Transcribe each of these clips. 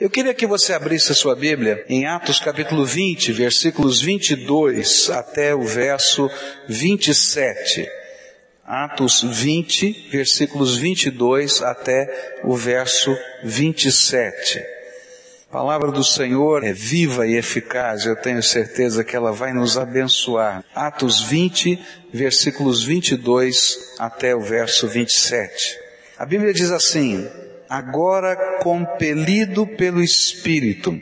Eu queria que você abrisse a sua Bíblia em Atos capítulo 20, versículos 22 até o verso 27. Atos 20, versículos 22 até o verso 27. A palavra do Senhor é viva e eficaz, eu tenho certeza que ela vai nos abençoar. Atos 20, versículos 22 até o verso 27. A Bíblia diz assim: Agora compelido pelo Espírito,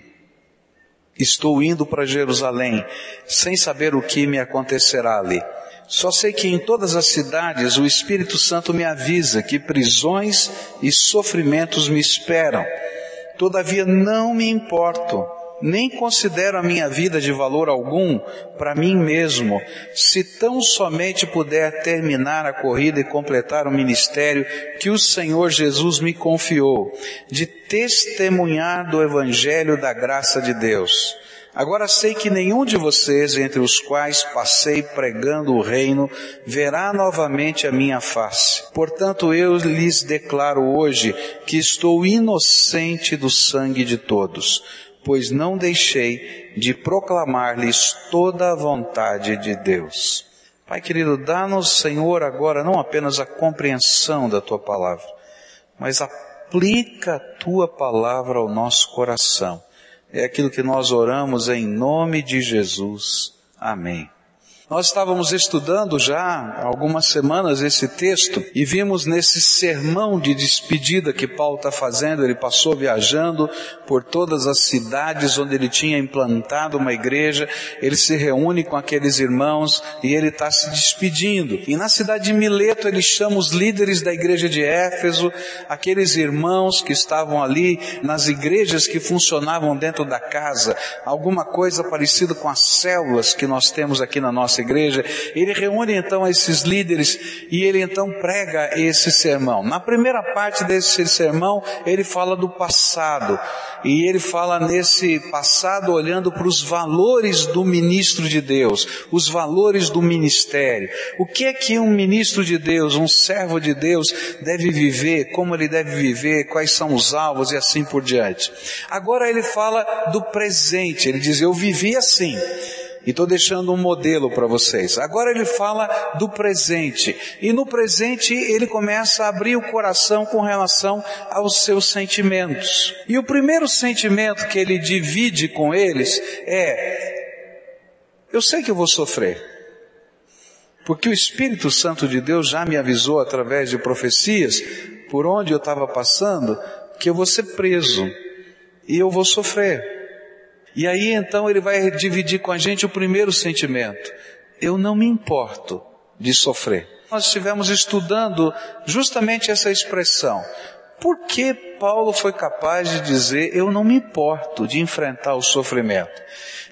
estou indo para Jerusalém, sem saber o que me acontecerá ali. Só sei que em todas as cidades o Espírito Santo me avisa que prisões e sofrimentos me esperam. Todavia não me importo, nem considero a minha vida de valor algum para mim mesmo, se tão somente puder terminar a corrida e completar o ministério que o Senhor Jesus me confiou, de testemunhar do Evangelho da graça de Deus. Agora sei que nenhum de vocês, entre os quais passei pregando o reino, verá novamente a minha face. Portanto, eu lhes declaro hoje que estou inocente do sangue de todos, pois não deixei de proclamar-lhes toda a vontade de Deus. Pai querido, dá-nos, Senhor, agora não apenas a compreensão da tua palavra, mas aplica a tua palavra ao nosso coração é aquilo que nós oramos em nome de Jesus. Amém. Nós estávamos estudando já há algumas semanas esse texto e vimos nesse sermão de despedida que Paulo está fazendo, ele passou viajando por todas as cidades onde ele tinha implantado uma igreja, ele se reúne com aqueles irmãos e ele está se despedindo. E na cidade de Mileto ele chama os líderes da igreja de Éfeso, aqueles irmãos que estavam ali nas igrejas que funcionavam dentro da casa, alguma coisa parecida com as células que nós temos aqui na nossa igreja, ele reúne então esses líderes e ele então prega esse sermão. Na primeira parte desse sermão, ele fala do passado e ele fala nesse passado olhando para os valores do ministro de Deus, os valores do ministério. O que é que um ministro de Deus, um servo de Deus deve viver, como ele deve viver, quais são os alvos e assim por diante. Agora ele fala do presente, ele diz, eu vivi assim e estou deixando um modelo para vocês. Agora ele fala do presente. E no presente ele começa a abrir o coração com relação aos seus sentimentos. E o primeiro sentimento que ele divide com eles é: eu sei que eu vou sofrer. Porque o Espírito Santo de Deus já me avisou através de profecias, por onde eu estava passando, que eu vou ser preso. E eu vou sofrer. E aí então ele vai dividir com a gente o primeiro sentimento. Eu não me importo de sofrer. Nós estivemos estudando justamente essa expressão. Por que Paulo foi capaz de dizer, eu não me importo de enfrentar o sofrimento?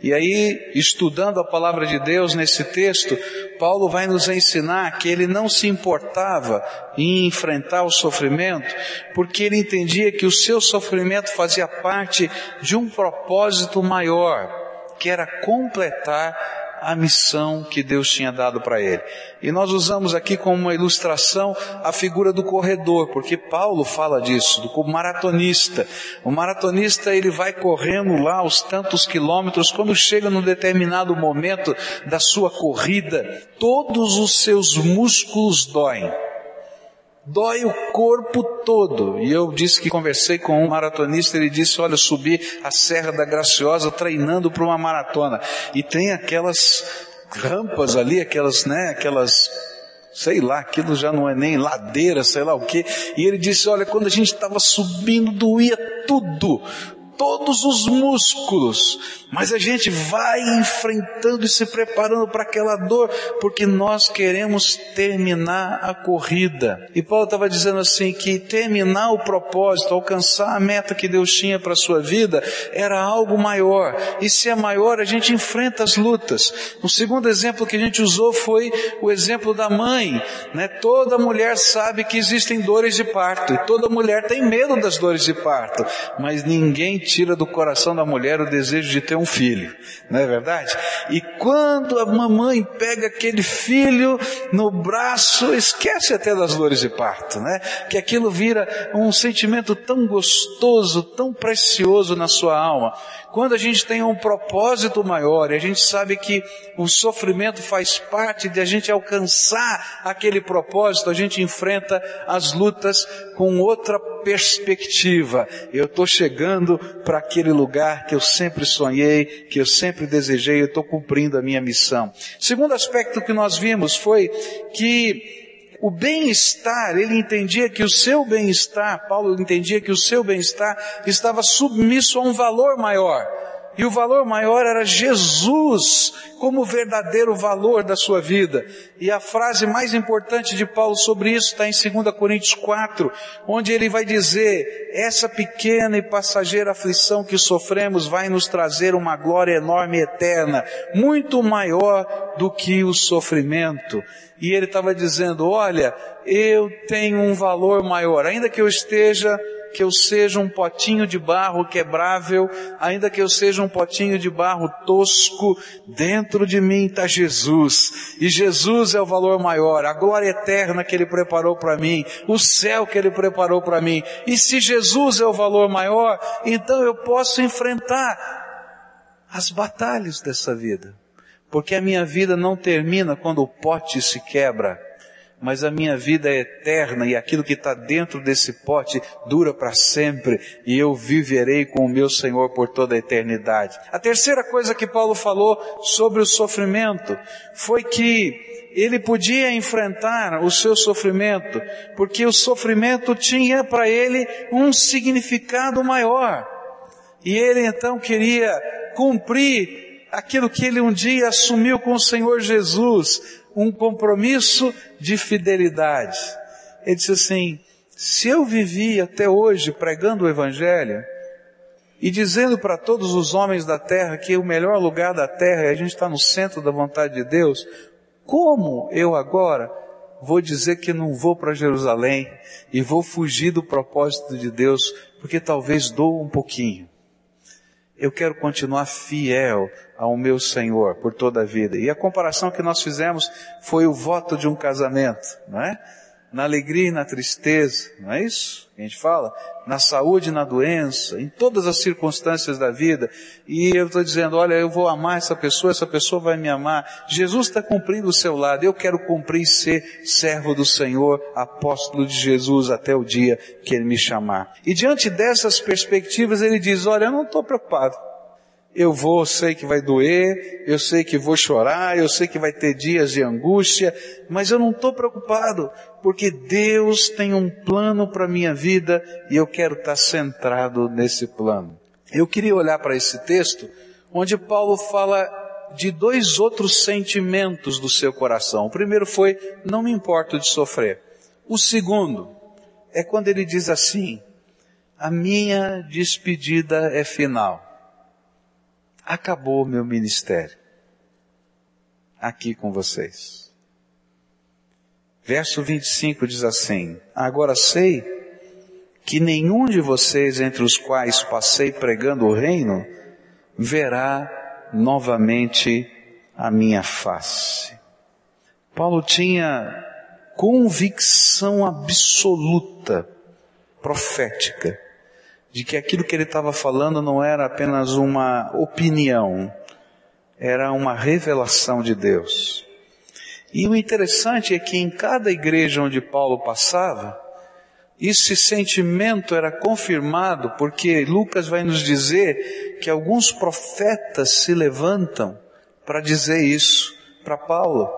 E aí, estudando a palavra de Deus nesse texto, Paulo vai nos ensinar que ele não se importava em enfrentar o sofrimento, porque ele entendia que o seu sofrimento fazia parte de um propósito maior, que era completar a missão que Deus tinha dado para ele. E nós usamos aqui como uma ilustração a figura do corredor, porque Paulo fala disso, do maratonista. O maratonista ele vai correndo lá os tantos quilômetros, quando chega num determinado momento da sua corrida, todos os seus músculos doem dói o corpo todo. E eu disse que conversei com um maratonista, ele disse, olha, eu subi a Serra da Graciosa treinando para uma maratona. E tem aquelas rampas ali, aquelas, né, aquelas sei lá, aquilo já não é nem ladeira, sei lá o que. E ele disse: Olha, quando a gente estava subindo, doía tudo, todos os músculos, mas a gente vai enfrentando e se preparando para aquela dor, porque nós queremos terminar a corrida. E Paulo estava dizendo assim que terminar o propósito, alcançar a meta que Deus tinha para a sua vida, era algo maior. E se é maior, a gente enfrenta as lutas. O segundo exemplo que a gente usou foi o exemplo da mãe. Né? Toda mulher sabe que existem dores de parto, e toda mulher tem medo das dores de parto, mas ninguém tira do coração da mulher o desejo de ter um filho, não é verdade? E quando a mamãe pega aquele filho no braço, esquece até das dores de parto, né? Que aquilo vira um sentimento tão gostoso, tão precioso na sua alma. Quando a gente tem um propósito maior e a gente sabe que o sofrimento faz parte de a gente alcançar aquele propósito, a gente enfrenta as lutas com outra perspectiva. Eu estou chegando para aquele lugar que eu sempre sonhei, que eu sempre desejei, eu estou cumprindo a minha missão. Segundo aspecto que nós vimos foi que o bem-estar, ele entendia que o seu bem-estar, Paulo entendia que o seu bem-estar estava submisso a um valor maior. E o valor maior era Jesus como verdadeiro valor da sua vida. E a frase mais importante de Paulo sobre isso está em 2 Coríntios 4, onde ele vai dizer, essa pequena e passageira aflição que sofremos vai nos trazer uma glória enorme e eterna, muito maior do que o sofrimento. E ele estava dizendo, olha, eu tenho um valor maior, ainda que eu esteja que eu seja um potinho de barro quebrável, ainda que eu seja um potinho de barro tosco, dentro de mim está Jesus. E Jesus é o valor maior, a glória eterna que Ele preparou para mim, o céu que Ele preparou para mim. E se Jesus é o valor maior, então eu posso enfrentar as batalhas dessa vida. Porque a minha vida não termina quando o pote se quebra mas a minha vida é eterna e aquilo que está dentro desse pote dura para sempre e eu viverei com o meu Senhor por toda a eternidade. A terceira coisa que Paulo falou sobre o sofrimento foi que ele podia enfrentar o seu sofrimento, porque o sofrimento tinha para ele um significado maior. E ele então queria cumprir aquilo que ele um dia assumiu com o Senhor Jesus, um compromisso de fidelidade. Ele disse assim: se eu vivi até hoje pregando o Evangelho e dizendo para todos os homens da terra que o melhor lugar da terra é a gente está no centro da vontade de Deus, como eu agora vou dizer que não vou para Jerusalém e vou fugir do propósito de Deus porque talvez dou um pouquinho? Eu quero continuar fiel ao meu Senhor por toda a vida. E a comparação que nós fizemos foi o voto de um casamento, não é? Na alegria e na tristeza, não é isso? Que a gente fala? Na saúde e na doença, em todas as circunstâncias da vida. E eu estou dizendo, olha, eu vou amar essa pessoa, essa pessoa vai me amar. Jesus está cumprindo o seu lado. Eu quero cumprir e ser servo do Senhor, apóstolo de Jesus até o dia que Ele me chamar. E diante dessas perspectivas, ele diz, olha, eu não estou preocupado eu vou, sei que vai doer, eu sei que vou chorar, eu sei que vai ter dias de angústia, mas eu não estou preocupado, porque Deus tem um plano para a minha vida e eu quero estar centrado nesse plano. Eu queria olhar para esse texto, onde Paulo fala de dois outros sentimentos do seu coração. O primeiro foi, não me importo de sofrer. O segundo é quando ele diz assim, a minha despedida é final acabou meu ministério. Aqui com vocês. Verso 25 diz assim: Agora sei que nenhum de vocês entre os quais passei pregando o reino verá novamente a minha face. Paulo tinha convicção absoluta, profética, de que aquilo que ele estava falando não era apenas uma opinião, era uma revelação de Deus. E o interessante é que em cada igreja onde Paulo passava, esse sentimento era confirmado porque Lucas vai nos dizer que alguns profetas se levantam para dizer isso para Paulo.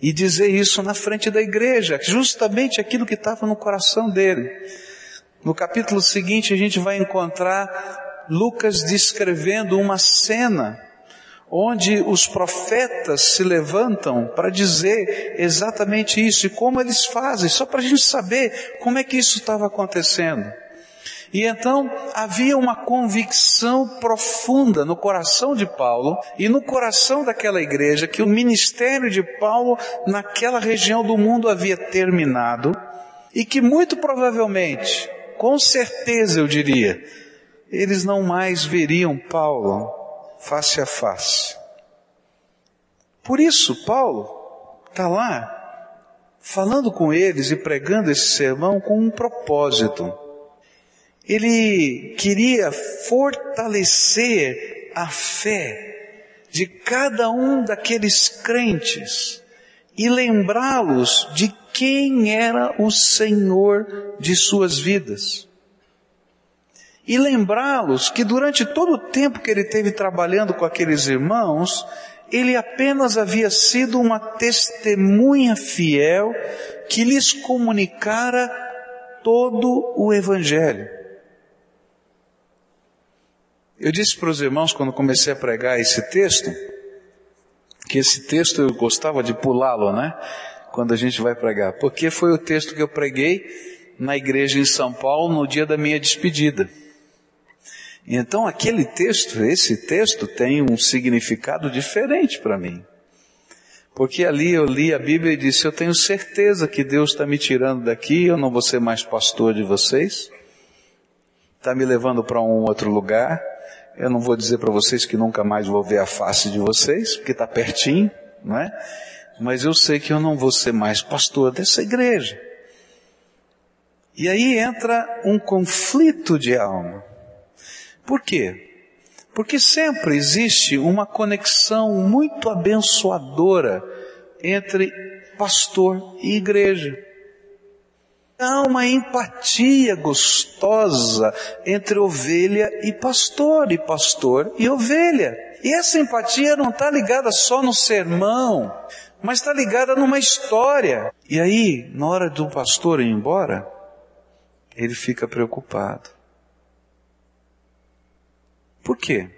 E dizer isso na frente da igreja, justamente aquilo que estava no coração dele. No capítulo seguinte a gente vai encontrar Lucas descrevendo uma cena onde os profetas se levantam para dizer exatamente isso e como eles fazem, só para a gente saber como é que isso estava acontecendo. E então havia uma convicção profunda no coração de Paulo e no coração daquela igreja que o ministério de Paulo naquela região do mundo havia terminado e que muito provavelmente com certeza eu diria, eles não mais veriam Paulo face a face. Por isso, Paulo está lá falando com eles e pregando esse sermão com um propósito. Ele queria fortalecer a fé de cada um daqueles crentes e lembrá-los de quem era o Senhor de suas vidas. E lembrá-los que durante todo o tempo que ele teve trabalhando com aqueles irmãos, ele apenas havia sido uma testemunha fiel que lhes comunicara todo o Evangelho. Eu disse para os irmãos quando comecei a pregar esse texto, que esse texto eu gostava de pulá-lo, né? Quando a gente vai pregar, porque foi o texto que eu preguei na igreja em São Paulo no dia da minha despedida. Então aquele texto, esse texto tem um significado diferente para mim. Porque ali eu li a Bíblia e disse, eu tenho certeza que Deus está me tirando daqui, eu não vou ser mais pastor de vocês, está me levando para um outro lugar, eu não vou dizer para vocês que nunca mais vou ver a face de vocês, porque está pertinho, não é? Mas eu sei que eu não vou ser mais pastor dessa igreja. E aí entra um conflito de alma. Por quê? Porque sempre existe uma conexão muito abençoadora entre pastor e igreja. Há uma empatia gostosa entre ovelha e pastor, e pastor e ovelha. E essa empatia não está ligada só no sermão, mas está ligada numa história. E aí, na hora do pastor ir embora, ele fica preocupado. Por quê?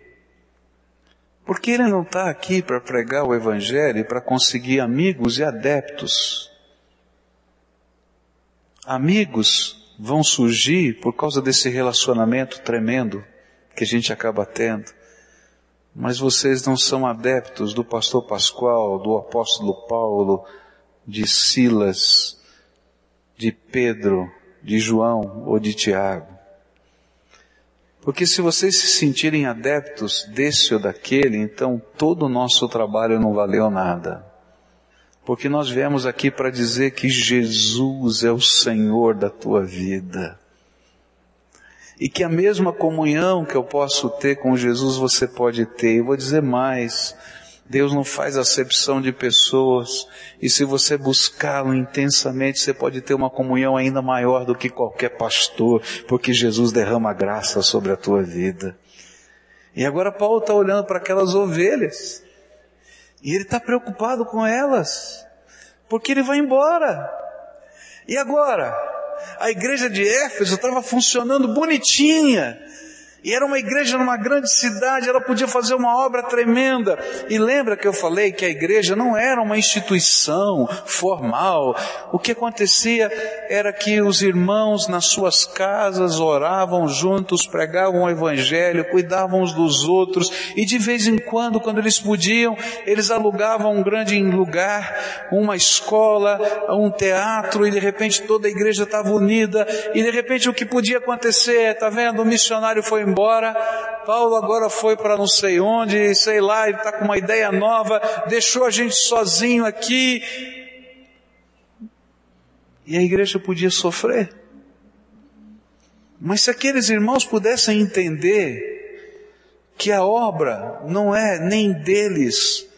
Porque ele não está aqui para pregar o Evangelho e para conseguir amigos e adeptos. Amigos vão surgir por causa desse relacionamento tremendo que a gente acaba tendo. Mas vocês não são adeptos do pastor Pascoal, do apóstolo Paulo, de Silas, de Pedro, de João ou de Tiago. Porque se vocês se sentirem adeptos desse ou daquele, então todo o nosso trabalho não valeu nada. Porque nós viemos aqui para dizer que Jesus é o Senhor da tua vida. E que a mesma comunhão que eu posso ter com Jesus você pode ter. Eu vou dizer mais. Deus não faz acepção de pessoas, e se você buscá-lo intensamente, você pode ter uma comunhão ainda maior do que qualquer pastor, porque Jesus derrama graça sobre a tua vida. E agora Paulo está olhando para aquelas ovelhas, e ele está preocupado com elas, porque ele vai embora. E agora? A igreja de Éfeso estava funcionando bonitinha, e era uma igreja numa grande cidade, ela podia fazer uma obra tremenda. E lembra que eu falei que a igreja não era uma instituição formal. O que acontecia era que os irmãos nas suas casas oravam juntos, pregavam o evangelho, cuidavam uns dos outros, e de vez em quando, quando eles podiam, eles alugavam um grande lugar, uma escola, um teatro, e de repente toda a igreja estava unida, e de repente o que podia acontecer, tá vendo? O missionário foi embora, Paulo agora foi para não sei onde, sei lá, ele está com uma ideia nova, deixou a gente sozinho aqui. E a igreja podia sofrer. Mas se aqueles irmãos pudessem entender que a obra não é nem deles,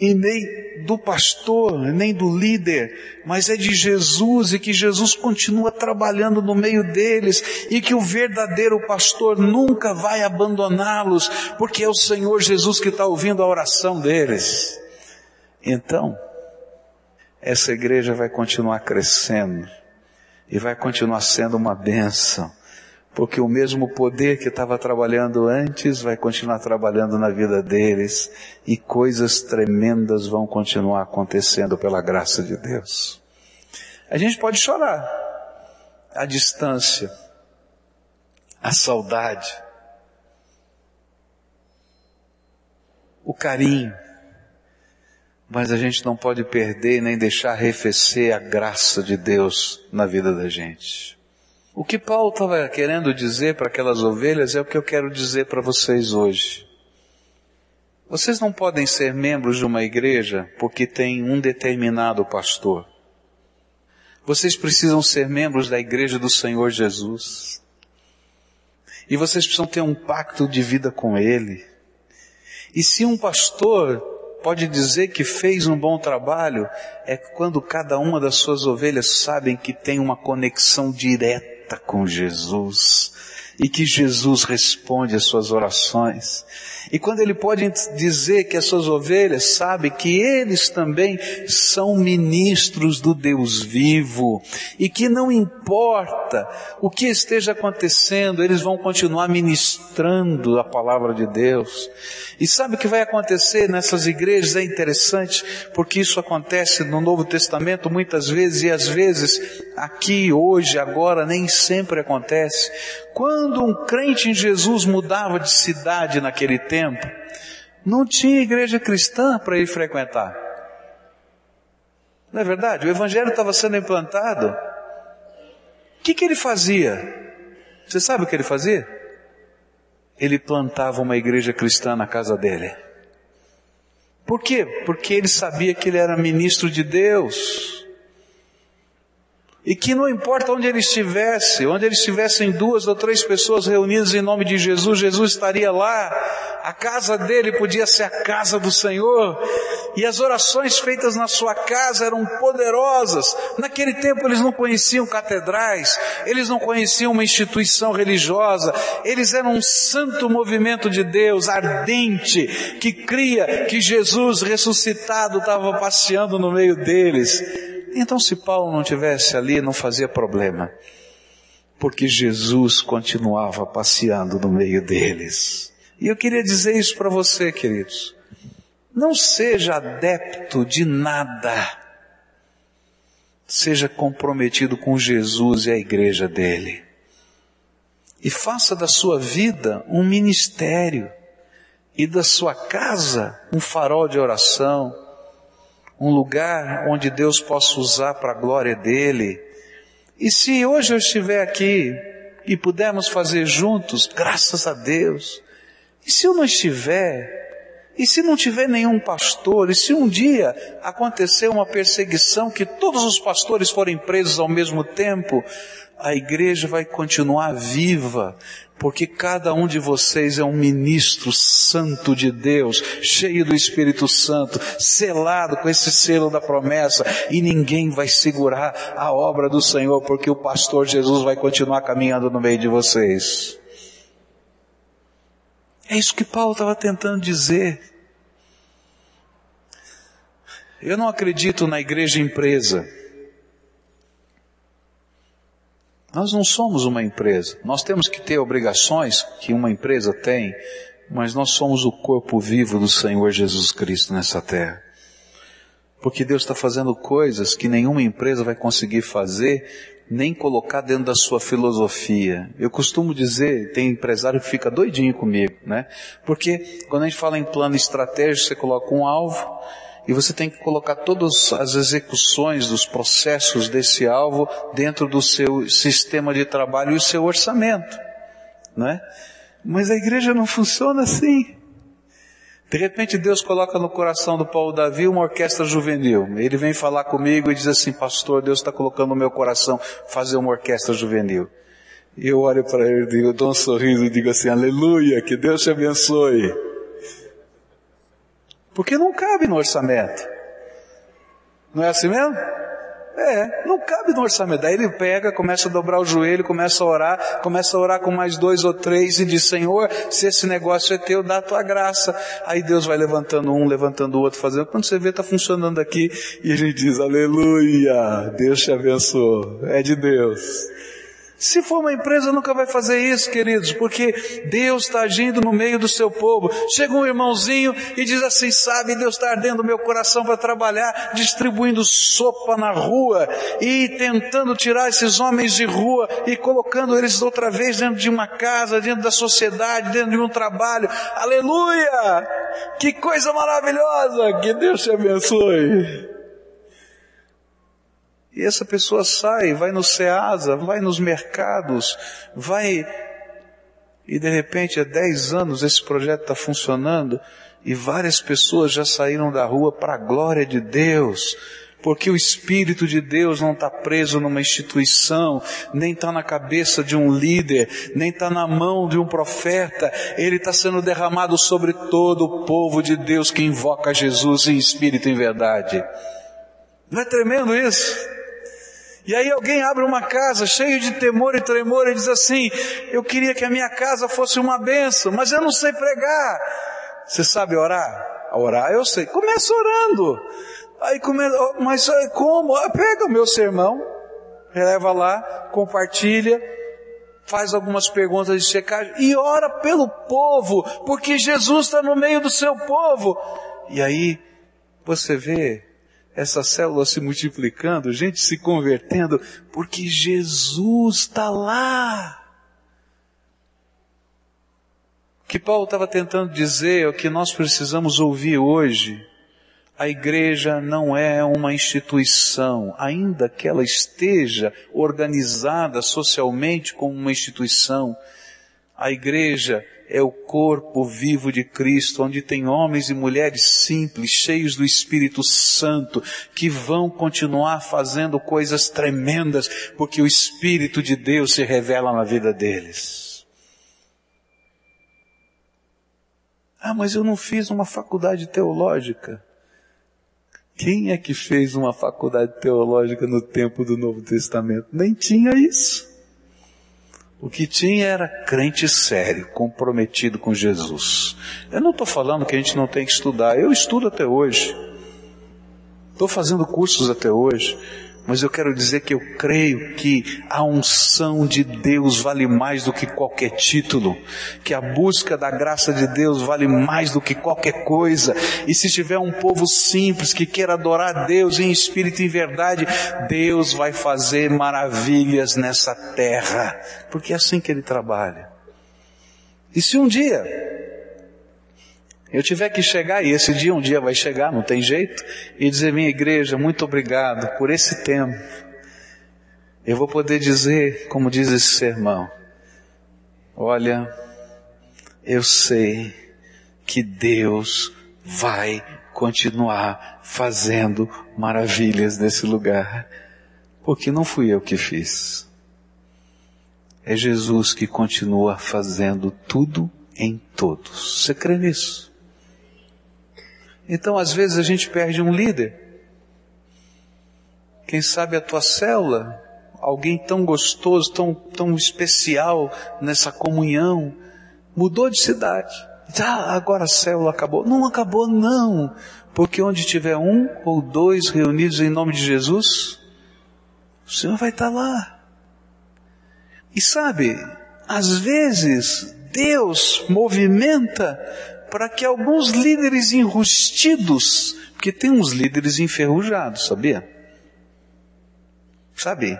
e nem do pastor, nem do líder, mas é de Jesus e que Jesus continua trabalhando no meio deles e que o verdadeiro pastor nunca vai abandoná-los, porque é o Senhor Jesus que está ouvindo a oração deles. Então, essa igreja vai continuar crescendo e vai continuar sendo uma bênção porque o mesmo poder que estava trabalhando antes vai continuar trabalhando na vida deles e coisas tremendas vão continuar acontecendo pela graça de Deus. A gente pode chorar a distância, a saudade, o carinho, mas a gente não pode perder nem deixar arrefecer a graça de Deus na vida da gente. O que Paulo estava querendo dizer para aquelas ovelhas é o que eu quero dizer para vocês hoje. Vocês não podem ser membros de uma igreja porque tem um determinado pastor. Vocês precisam ser membros da igreja do Senhor Jesus. E vocês precisam ter um pacto de vida com Ele. E se um pastor pode dizer que fez um bom trabalho, é quando cada uma das suas ovelhas sabem que tem uma conexão direta com Jesus e que Jesus responde às suas orações. E quando ele pode dizer que as suas ovelhas sabem que eles também são ministros do Deus vivo e que não importa o que esteja acontecendo, eles vão continuar ministrando a palavra de Deus. E sabe o que vai acontecer nessas igrejas? É interessante, porque isso acontece no Novo Testamento muitas vezes e às vezes aqui, hoje, agora, nem sempre acontece. Quando um crente em Jesus mudava de cidade naquele tempo, não tinha igreja cristã para ir frequentar. Não é verdade? O evangelho estava sendo implantado. O que, que ele fazia? Você sabe o que ele fazia? Ele plantava uma igreja cristã na casa dele. Por quê? Porque ele sabia que ele era ministro de Deus. E que não importa onde ele estivesse, onde ele estivesse em duas ou três pessoas reunidas em nome de Jesus, Jesus estaria lá. A casa dele podia ser a casa do Senhor. E as orações feitas na sua casa eram poderosas. Naquele tempo eles não conheciam catedrais, eles não conheciam uma instituição religiosa, eles eram um santo movimento de Deus, ardente, que cria que Jesus ressuscitado estava passeando no meio deles. Então, se Paulo não tivesse ali, não fazia problema, porque Jesus continuava passeando no meio deles. E eu queria dizer isso para você, queridos. Não seja adepto de nada. Seja comprometido com Jesus e a igreja dele. E faça da sua vida um ministério e da sua casa um farol de oração um lugar onde Deus possa usar para a glória dele. E se hoje eu estiver aqui e pudermos fazer juntos, graças a Deus. E se eu não estiver, e se não tiver nenhum pastor, e se um dia acontecer uma perseguição que todos os pastores forem presos ao mesmo tempo, a igreja vai continuar viva, porque cada um de vocês é um ministro santo de Deus, cheio do Espírito Santo, selado com esse selo da promessa, e ninguém vai segurar a obra do Senhor, porque o pastor Jesus vai continuar caminhando no meio de vocês. É isso que Paulo estava tentando dizer. Eu não acredito na igreja empresa. Nós não somos uma empresa. Nós temos que ter obrigações que uma empresa tem, mas nós somos o corpo vivo do Senhor Jesus Cristo nessa terra. Porque Deus está fazendo coisas que nenhuma empresa vai conseguir fazer, nem colocar dentro da sua filosofia. Eu costumo dizer, tem empresário que fica doidinho comigo, né? Porque quando a gente fala em plano estratégico, você coloca um alvo, e você tem que colocar todas as execuções dos processos desse alvo dentro do seu sistema de trabalho e o seu orçamento, não é? Mas a igreja não funciona assim. De repente Deus coloca no coração do Paulo Davi uma orquestra juvenil. Ele vem falar comigo e diz assim, pastor, Deus está colocando no meu coração fazer uma orquestra juvenil. E eu olho para ele, digo, dou um sorriso e digo assim, aleluia, que Deus te abençoe. Porque não cabe no orçamento. Não é assim mesmo? É, não cabe no orçamento. Daí ele pega, começa a dobrar o joelho, começa a orar, começa a orar com mais dois ou três e diz, Senhor, se esse negócio é teu, dá a tua graça. Aí Deus vai levantando um, levantando o outro, fazendo. Quando você vê, está funcionando aqui, e ele diz, aleluia, Deus te abençoou. É de Deus. Se for uma empresa, nunca vai fazer isso, queridos, porque Deus está agindo no meio do seu povo. Chega um irmãozinho e diz assim, sabe, Deus está ardendo meu coração para trabalhar, distribuindo sopa na rua e tentando tirar esses homens de rua e colocando eles outra vez dentro de uma casa, dentro da sociedade, dentro de um trabalho. Aleluia! Que coisa maravilhosa! Que Deus te abençoe! E essa pessoa sai, vai no Ceasa, vai nos mercados, vai. E de repente, há 10 anos esse projeto está funcionando e várias pessoas já saíram da rua para a glória de Deus, porque o Espírito de Deus não está preso numa instituição, nem está na cabeça de um líder, nem está na mão de um profeta, ele está sendo derramado sobre todo o povo de Deus que invoca Jesus em espírito e em verdade. Não é tremendo isso? E aí alguém abre uma casa cheio de temor e tremor e diz assim: Eu queria que a minha casa fosse uma benção, mas eu não sei pregar. Você sabe orar? Orar eu sei. Começa orando. Aí começa, mas como? Ah, pega o meu sermão, leva lá, compartilha, faz algumas perguntas de checagem e ora pelo povo, porque Jesus está no meio do seu povo. E aí você vê essa célula se multiplicando, gente se convertendo, porque Jesus está lá. O que Paulo estava tentando dizer, é o que nós precisamos ouvir hoje, a igreja não é uma instituição, ainda que ela esteja organizada socialmente como uma instituição. A igreja é o corpo vivo de Cristo, onde tem homens e mulheres simples, cheios do Espírito Santo, que vão continuar fazendo coisas tremendas, porque o Espírito de Deus se revela na vida deles. Ah, mas eu não fiz uma faculdade teológica. Quem é que fez uma faculdade teológica no tempo do Novo Testamento? Nem tinha isso. O que tinha era crente sério, comprometido com Jesus. Eu não estou falando que a gente não tem que estudar, eu estudo até hoje. Estou fazendo cursos até hoje. Mas eu quero dizer que eu creio que a unção de Deus vale mais do que qualquer título, que a busca da graça de Deus vale mais do que qualquer coisa. E se tiver um povo simples que queira adorar Deus em espírito e em verdade, Deus vai fazer maravilhas nessa terra, porque é assim que ele trabalha. E se um dia eu tiver que chegar, e esse dia um dia vai chegar, não tem jeito, e dizer, minha igreja, muito obrigado por esse tempo. Eu vou poder dizer, como diz esse sermão, olha, eu sei que Deus vai continuar fazendo maravilhas nesse lugar, porque não fui eu que fiz. É Jesus que continua fazendo tudo em todos. Você crê nisso? Então, às vezes, a gente perde um líder. Quem sabe a tua célula, alguém tão gostoso, tão, tão especial nessa comunhão, mudou de cidade. Ah, agora a célula acabou. Não acabou, não. Porque onde tiver um ou dois reunidos em nome de Jesus, o Senhor vai estar lá. E sabe, às vezes Deus movimenta para que alguns líderes enrustidos, porque tem uns líderes enferrujados, sabia? Sabe?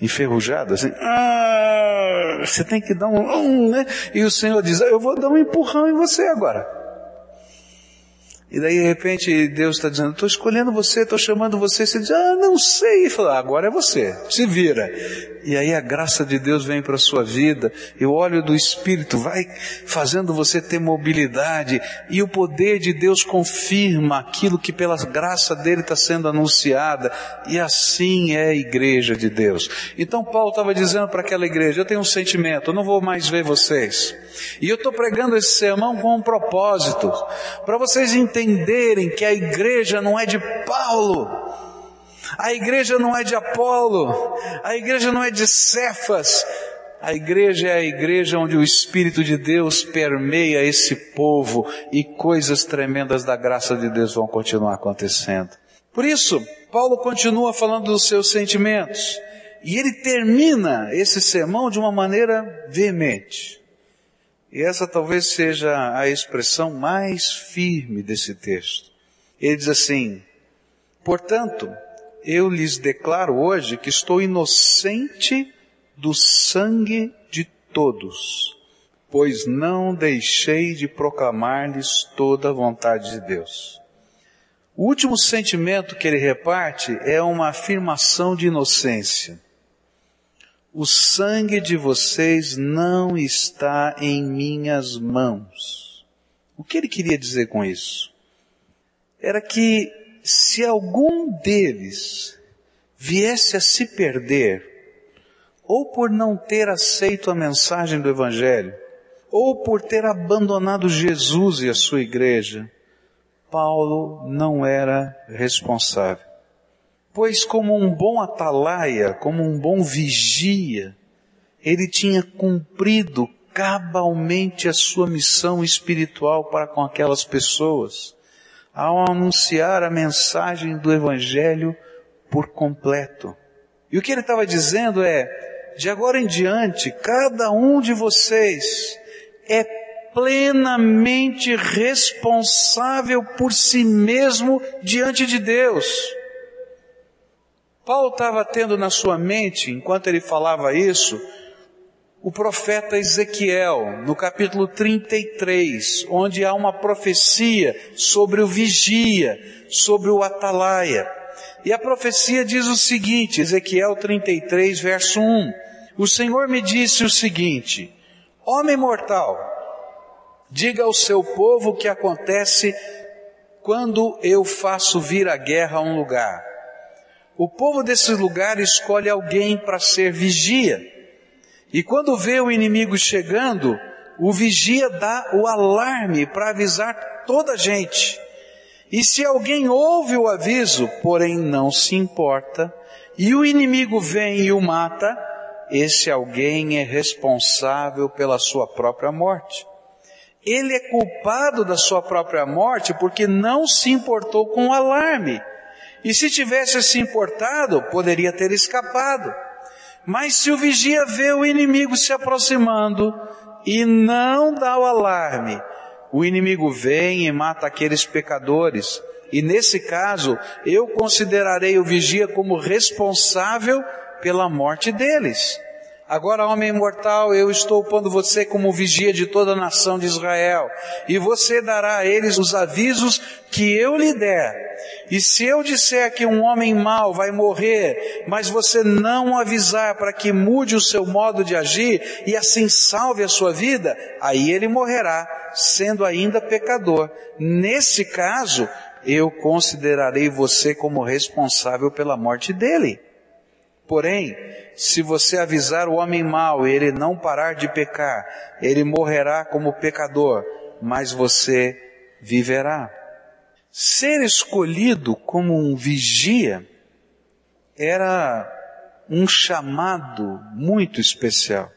Enferrujado, assim, ah, você tem que dar um, um, né? E o Senhor diz, eu vou dar um empurrão em você agora. E daí de repente Deus está dizendo, estou escolhendo você, estou chamando você, você diz, ah, não sei. Fala, agora é você, se vira. E aí a graça de Deus vem para a sua vida, e o óleo do Espírito vai fazendo você ter mobilidade, e o poder de Deus confirma aquilo que pela graça dele está sendo anunciada, e assim é a igreja de Deus. Então Paulo estava dizendo para aquela igreja, eu tenho um sentimento, eu não vou mais ver vocês. E eu estou pregando esse sermão com um propósito, para vocês entenderem que a igreja não é de Paulo, a igreja não é de Apolo, a igreja não é de Cefas, a igreja é a igreja onde o Espírito de Deus permeia esse povo e coisas tremendas da graça de Deus vão continuar acontecendo. Por isso, Paulo continua falando dos seus sentimentos e ele termina esse sermão de uma maneira veemente. E essa talvez seja a expressão mais firme desse texto. Ele diz assim: Portanto, eu lhes declaro hoje que estou inocente do sangue de todos, pois não deixei de proclamar-lhes toda a vontade de Deus. O último sentimento que ele reparte é uma afirmação de inocência. O sangue de vocês não está em minhas mãos. O que ele queria dizer com isso? Era que se algum deles viesse a se perder, ou por não ter aceito a mensagem do Evangelho, ou por ter abandonado Jesus e a sua igreja, Paulo não era responsável. Pois como um bom atalaia, como um bom vigia, ele tinha cumprido cabalmente a sua missão espiritual para com aquelas pessoas, ao anunciar a mensagem do Evangelho por completo. E o que ele estava dizendo é, de agora em diante, cada um de vocês é plenamente responsável por si mesmo diante de Deus. Paulo estava tendo na sua mente, enquanto ele falava isso, o profeta Ezequiel, no capítulo 33, onde há uma profecia sobre o vigia, sobre o atalaia. E a profecia diz o seguinte, Ezequiel 33, verso 1. O Senhor me disse o seguinte, Homem mortal, diga ao seu povo o que acontece quando eu faço vir a guerra a um lugar. O povo desse lugar escolhe alguém para ser vigia. E quando vê o inimigo chegando, o vigia dá o alarme para avisar toda a gente. E se alguém ouve o aviso, porém não se importa, e o inimigo vem e o mata, esse alguém é responsável pela sua própria morte. Ele é culpado da sua própria morte porque não se importou com o alarme. E se tivesse se importado, poderia ter escapado. Mas se o vigia vê o inimigo se aproximando e não dá o alarme, o inimigo vem e mata aqueles pecadores. E nesse caso, eu considerarei o vigia como responsável pela morte deles. Agora, homem imortal, eu estou pondo você como vigia de toda a nação de Israel, e você dará a eles os avisos que eu lhe der. E se eu disser que um homem mau vai morrer, mas você não avisar para que mude o seu modo de agir e assim salve a sua vida, aí ele morrerá, sendo ainda pecador. Nesse caso, eu considerarei você como responsável pela morte dele. Porém, se você avisar o homem mau e ele não parar de pecar, ele morrerá como pecador, mas você viverá. Ser escolhido como um vigia era um chamado muito especial.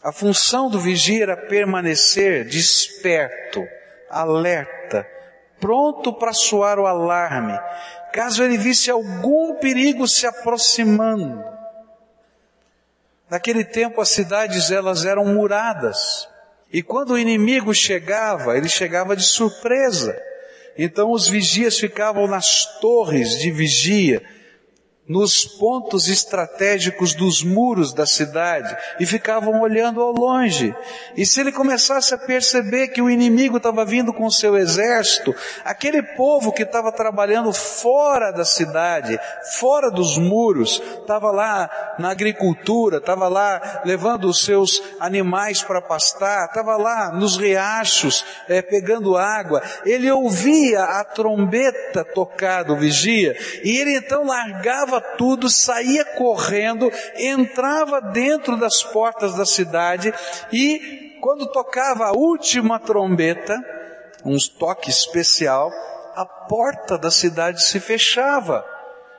A função do vigia era permanecer desperto, alerta, pronto para soar o alarme, caso ele visse algum perigo se aproximando. Naquele tempo as cidades elas eram muradas. E quando o inimigo chegava, ele chegava de surpresa. Então os vigias ficavam nas torres de vigia, nos pontos estratégicos dos muros da cidade e ficavam olhando ao longe. E se ele começasse a perceber que o inimigo estava vindo com o seu exército, aquele povo que estava trabalhando fora da cidade, fora dos muros, estava lá na agricultura, estava lá levando os seus animais para pastar, estava lá nos riachos é, pegando água, ele ouvia a trombeta tocar do vigia e ele então largava tudo, saía correndo, entrava dentro das portas da cidade e quando tocava a última trombeta, um toque especial, a porta da cidade se fechava.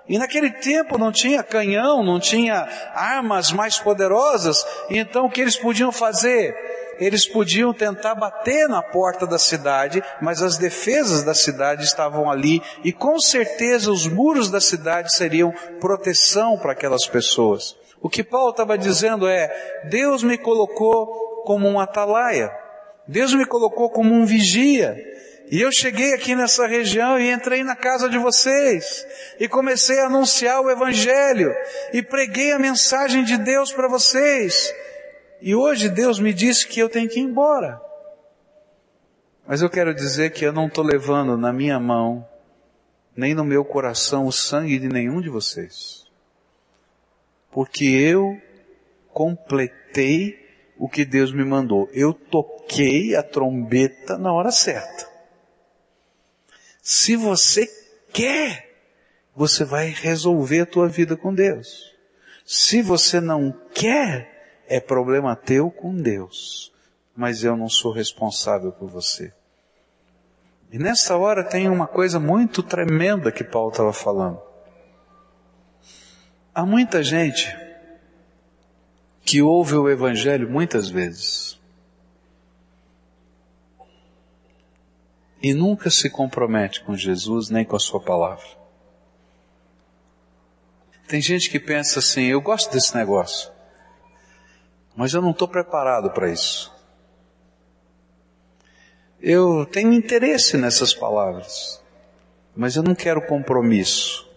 E naquele tempo não tinha canhão, não tinha armas mais poderosas, então o que eles podiam fazer? Eles podiam tentar bater na porta da cidade, mas as defesas da cidade estavam ali e com certeza os muros da cidade seriam proteção para aquelas pessoas. O que Paulo estava dizendo é, Deus me colocou como um atalaia, Deus me colocou como um vigia, e eu cheguei aqui nessa região e entrei na casa de vocês e comecei a anunciar o Evangelho e preguei a mensagem de Deus para vocês. E hoje Deus me disse que eu tenho que ir embora. Mas eu quero dizer que eu não estou levando na minha mão nem no meu coração o sangue de nenhum de vocês. Porque eu completei o que Deus me mandou. Eu toquei a trombeta na hora certa. Se você quer, você vai resolver a tua vida com Deus. Se você não quer, é problema teu com Deus. Mas eu não sou responsável por você. E nessa hora tem uma coisa muito tremenda que Paulo estava falando. Há muita gente que ouve o Evangelho muitas vezes e nunca se compromete com Jesus nem com a Sua palavra. Tem gente que pensa assim: eu gosto desse negócio, mas eu não estou preparado para isso. Eu tenho interesse nessas palavras, mas eu não quero compromisso.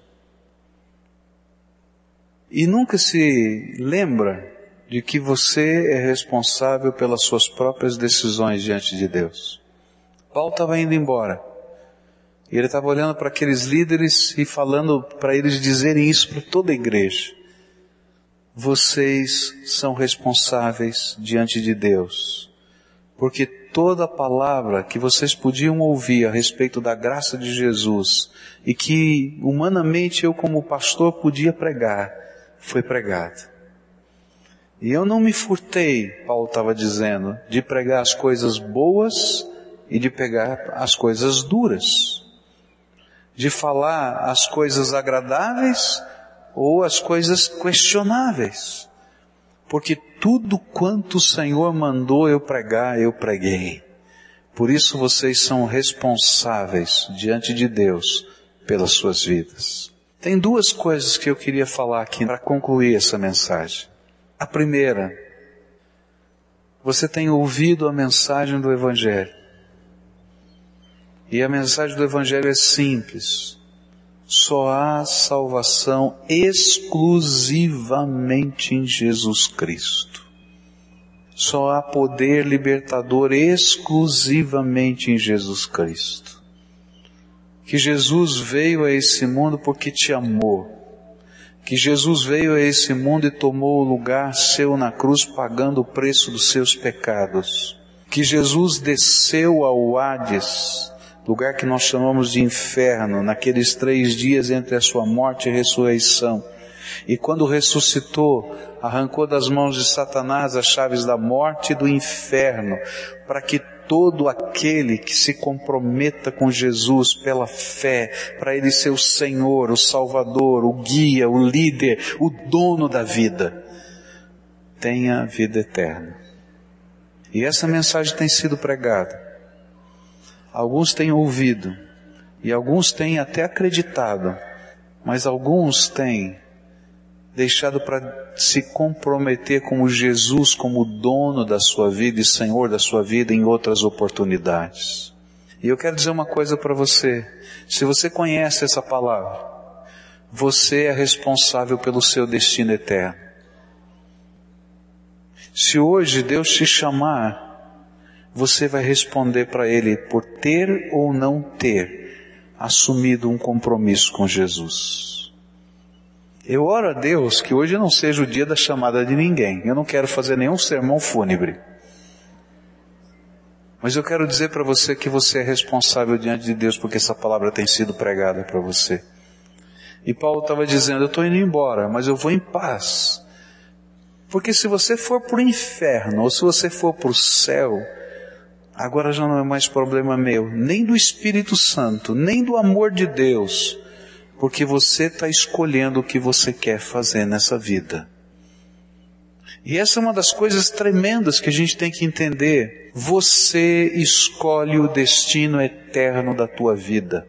E nunca se lembra de que você é responsável pelas suas próprias decisões diante de Deus. Paulo estava indo embora. E ele estava olhando para aqueles líderes e falando para eles dizerem isso para toda a igreja. Vocês são responsáveis diante de Deus. Porque toda palavra que vocês podiam ouvir a respeito da graça de Jesus e que humanamente eu como pastor podia pregar, foi pregada. E eu não me furtei, Paulo estava dizendo, de pregar as coisas boas e de pegar as coisas duras. De falar as coisas agradáveis ou as coisas questionáveis. Porque tudo quanto o Senhor mandou eu pregar, eu preguei. Por isso vocês são responsáveis diante de Deus pelas suas vidas. Tem duas coisas que eu queria falar aqui para concluir essa mensagem. A primeira, você tem ouvido a mensagem do Evangelho. E a mensagem do Evangelho é simples. Só há salvação exclusivamente em Jesus Cristo. Só há poder libertador exclusivamente em Jesus Cristo. Que Jesus veio a esse mundo porque te amou que Jesus veio a esse mundo e tomou o lugar seu na cruz, pagando o preço dos seus pecados. Que Jesus desceu ao Hades, lugar que nós chamamos de inferno, naqueles três dias entre a sua morte e ressurreição. E quando ressuscitou, arrancou das mãos de Satanás as chaves da morte e do inferno, para que todo aquele que se comprometa com Jesus pela fé, para Ele ser o Senhor, o Salvador, o guia, o líder, o dono da vida, tenha vida eterna. E essa mensagem tem sido pregada. Alguns têm ouvido, e alguns têm até acreditado, mas alguns têm deixado para se comprometer com Jesus como dono da sua vida e Senhor da sua vida em outras oportunidades. E eu quero dizer uma coisa para você. Se você conhece essa palavra, você é responsável pelo seu destino eterno. Se hoje Deus te chamar, você vai responder para Ele por ter ou não ter assumido um compromisso com Jesus. Eu oro a Deus que hoje não seja o dia da chamada de ninguém. Eu não quero fazer nenhum sermão fúnebre. Mas eu quero dizer para você que você é responsável diante de Deus porque essa palavra tem sido pregada para você. E Paulo estava dizendo: Eu estou indo embora, mas eu vou em paz. Porque se você for para o inferno ou se você for para o céu, agora já não é mais problema meu, nem do Espírito Santo, nem do amor de Deus porque você está escolhendo o que você quer fazer nessa vida. E essa é uma das coisas tremendas que a gente tem que entender. Você escolhe o destino eterno da tua vida.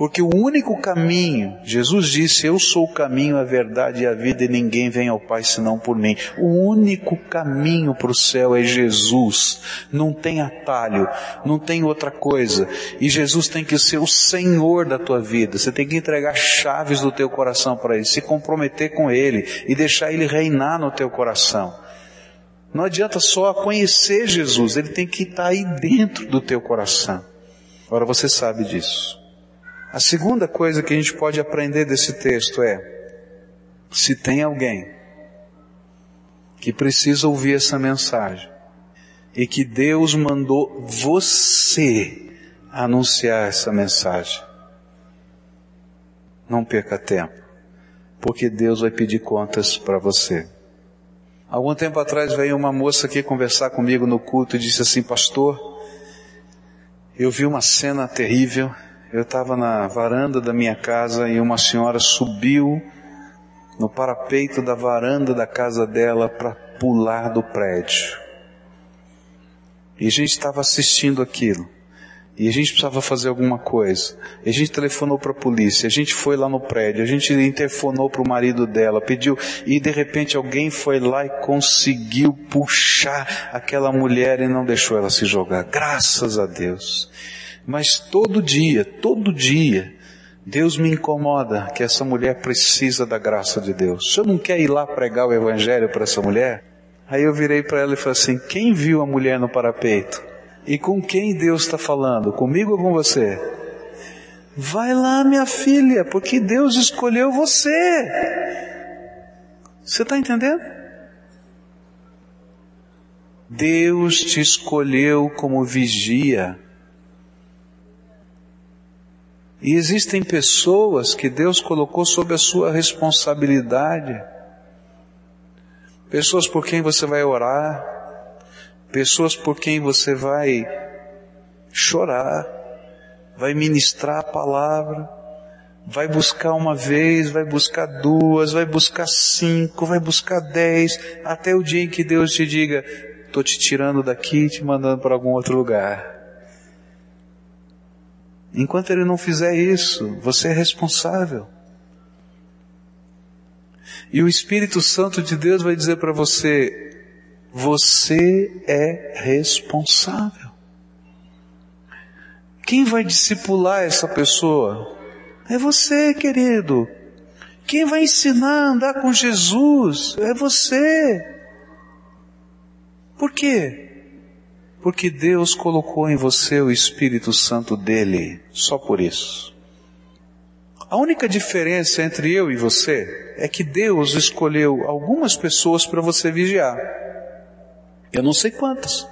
Porque o único caminho, Jesus disse, eu sou o caminho, a verdade e a vida e ninguém vem ao Pai senão por mim. O único caminho para o céu é Jesus. Não tem atalho, não tem outra coisa. E Jesus tem que ser o Senhor da tua vida. Você tem que entregar chaves do teu coração para Ele, se comprometer com Ele e deixar Ele reinar no teu coração. Não adianta só conhecer Jesus, Ele tem que estar aí dentro do teu coração. Agora você sabe disso. A segunda coisa que a gente pode aprender desse texto é: se tem alguém que precisa ouvir essa mensagem e que Deus mandou você anunciar essa mensagem, não perca tempo, porque Deus vai pedir contas para você. Algum tempo atrás veio uma moça aqui conversar comigo no culto e disse assim, pastor, eu vi uma cena terrível eu estava na varanda da minha casa e uma senhora subiu no parapeito da varanda da casa dela para pular do prédio. E a gente estava assistindo aquilo. E a gente precisava fazer alguma coisa. E a gente telefonou para a polícia, a gente foi lá no prédio, a gente interfonou para o marido dela, pediu, e de repente alguém foi lá e conseguiu puxar aquela mulher e não deixou ela se jogar. Graças a Deus. Mas todo dia, todo dia, Deus me incomoda que essa mulher precisa da graça de Deus. O senhor não quer ir lá pregar o evangelho para essa mulher? Aí eu virei para ela e falei assim: quem viu a mulher no parapeito? E com quem Deus está falando? Comigo ou com você? Vai lá, minha filha, porque Deus escolheu você. Você está entendendo? Deus te escolheu como vigia e existem pessoas que Deus colocou sob a sua responsabilidade. Pessoas por quem você vai orar, pessoas por quem você vai chorar, vai ministrar a palavra, vai buscar uma vez, vai buscar duas, vai buscar cinco, vai buscar dez, até o dia em que Deus te diga, estou te tirando daqui e te mandando para algum outro lugar. Enquanto ele não fizer isso, você é responsável. E o Espírito Santo de Deus vai dizer para você: você é responsável. Quem vai discipular essa pessoa? É você, querido. Quem vai ensinar a andar com Jesus? É você. Por quê? Porque Deus colocou em você o Espírito Santo dele, só por isso. A única diferença entre eu e você é que Deus escolheu algumas pessoas para você vigiar. Eu não sei quantas.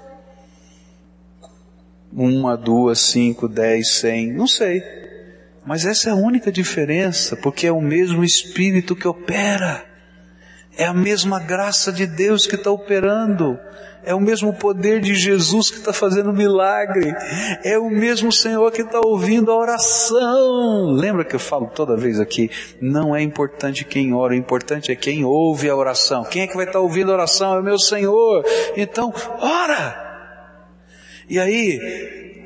Uma, duas, cinco, dez, cem, não sei. Mas essa é a única diferença, porque é o mesmo Espírito que opera. É a mesma graça de Deus que está operando. É o mesmo poder de Jesus que está fazendo milagre. É o mesmo Senhor que está ouvindo a oração. Lembra que eu falo toda vez aqui? Não é importante quem ora, o importante é quem ouve a oração. Quem é que vai estar tá ouvindo a oração? É o meu Senhor. Então, ora! E aí,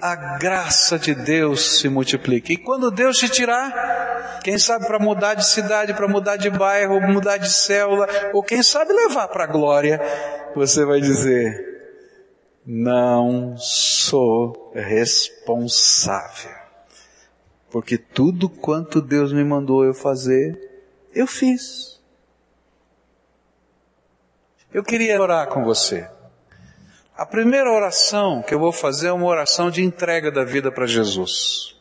a graça de Deus se multiplica. E quando Deus te tirar, quem sabe para mudar de cidade, para mudar de bairro, mudar de célula, ou quem sabe levar para a glória, você vai dizer: Não sou responsável. Porque tudo quanto Deus me mandou eu fazer, eu fiz. Eu queria orar com você. A primeira oração que eu vou fazer é uma oração de entrega da vida para Jesus.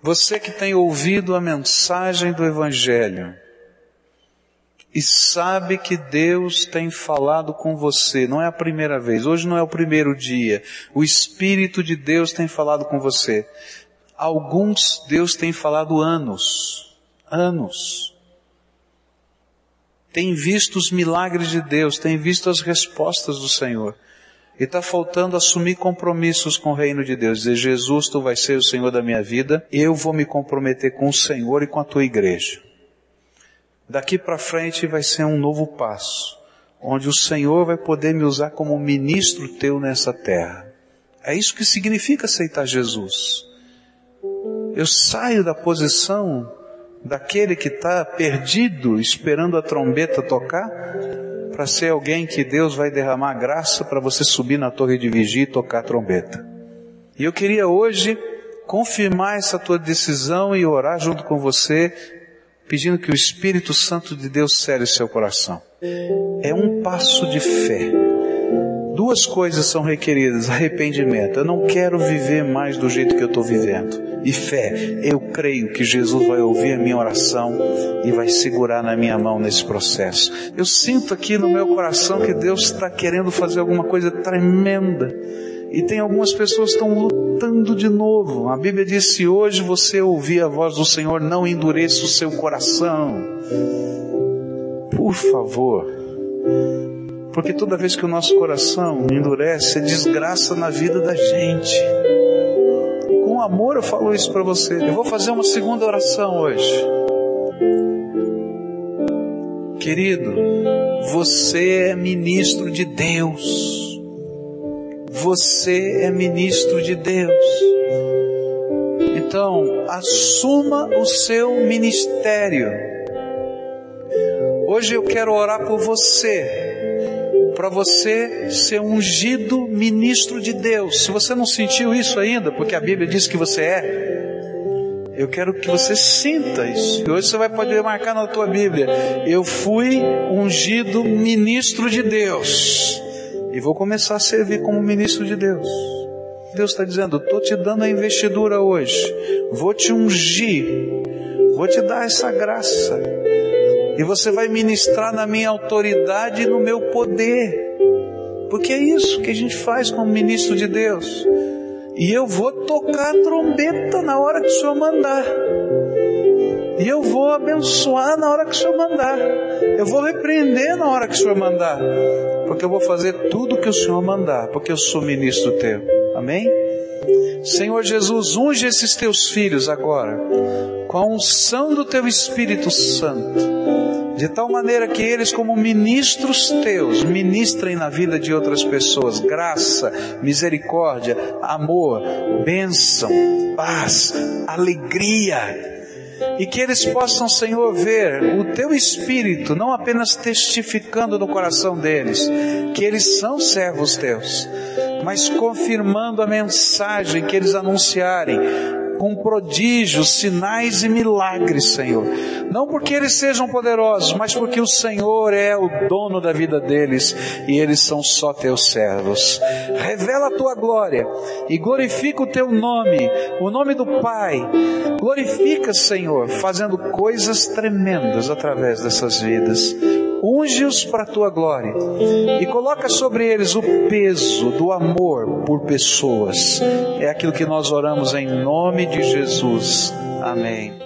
Você que tem ouvido a mensagem do Evangelho, e sabe que Deus tem falado com você. Não é a primeira vez, hoje não é o primeiro dia. O Espírito de Deus tem falado com você. Alguns Deus tem falado anos, anos. Tem visto os milagres de Deus, tem visto as respostas do Senhor. E está faltando assumir compromissos com o reino de Deus. Dizer, Jesus, tu vais ser o Senhor da minha vida, eu vou me comprometer com o Senhor e com a tua igreja. Daqui para frente vai ser um novo passo, onde o Senhor vai poder me usar como ministro teu nessa terra. É isso que significa aceitar Jesus. Eu saio da posição daquele que está perdido, esperando a trombeta tocar, para ser alguém que Deus vai derramar graça para você subir na torre de vigia e tocar a trombeta. E eu queria hoje confirmar essa tua decisão e orar junto com você pedindo que o Espírito Santo de Deus cere seu coração. É um passo de fé. Duas coisas são requeridas: arrependimento. Eu não quero viver mais do jeito que eu estou vivendo. E fé. Eu creio que Jesus vai ouvir a minha oração e vai segurar na minha mão nesse processo. Eu sinto aqui no meu coração que Deus está querendo fazer alguma coisa tremenda. E tem algumas pessoas que estão lutando de novo. A Bíblia diz: se hoje você ouvir a voz do Senhor, não endureça o seu coração. Por favor. Porque toda vez que o nosso coração endurece, é desgraça na vida da gente. Com amor eu falo isso para você. Eu vou fazer uma segunda oração hoje. Querido, você é ministro de Deus. Você é ministro de Deus. Então, assuma o seu ministério. Hoje eu quero orar por você, para você ser ungido ministro de Deus. Se você não sentiu isso ainda, porque a Bíblia diz que você é, eu quero que você sinta isso. E hoje você vai poder marcar na tua Bíblia: Eu fui ungido ministro de Deus e vou começar a servir como ministro de Deus. Deus está dizendo: estou te dando a investidura hoje, vou te ungir, vou te dar essa graça, e você vai ministrar na minha autoridade e no meu poder, porque é isso que a gente faz como ministro de Deus. E eu vou tocar a trombeta na hora que o Senhor mandar. E eu vou abençoar na hora que o Senhor mandar. Eu vou repreender na hora que o Senhor mandar. Porque eu vou fazer tudo que o Senhor mandar. Porque eu sou ministro teu. Amém? Senhor Jesus, unge esses teus filhos agora. Com a unção do teu Espírito Santo. De tal maneira que eles, como ministros teus, ministrem na vida de outras pessoas. Graça, misericórdia, amor, bênção, paz, alegria e que eles possam, Senhor, ver o teu espírito não apenas testificando no coração deles que eles são servos teus, mas confirmando a mensagem que eles anunciarem com prodígios, sinais e milagres, Senhor. Não porque eles sejam poderosos, mas porque o Senhor é o dono da vida deles e eles são só teus servos. Revela a tua glória e glorifica o teu nome, o nome do Pai. Glorifica, Senhor, fazendo coisas tremendas através dessas vidas unge-os para a tua glória e coloca sobre eles o peso do amor por pessoas. É aquilo que nós oramos em nome de Jesus. Amém.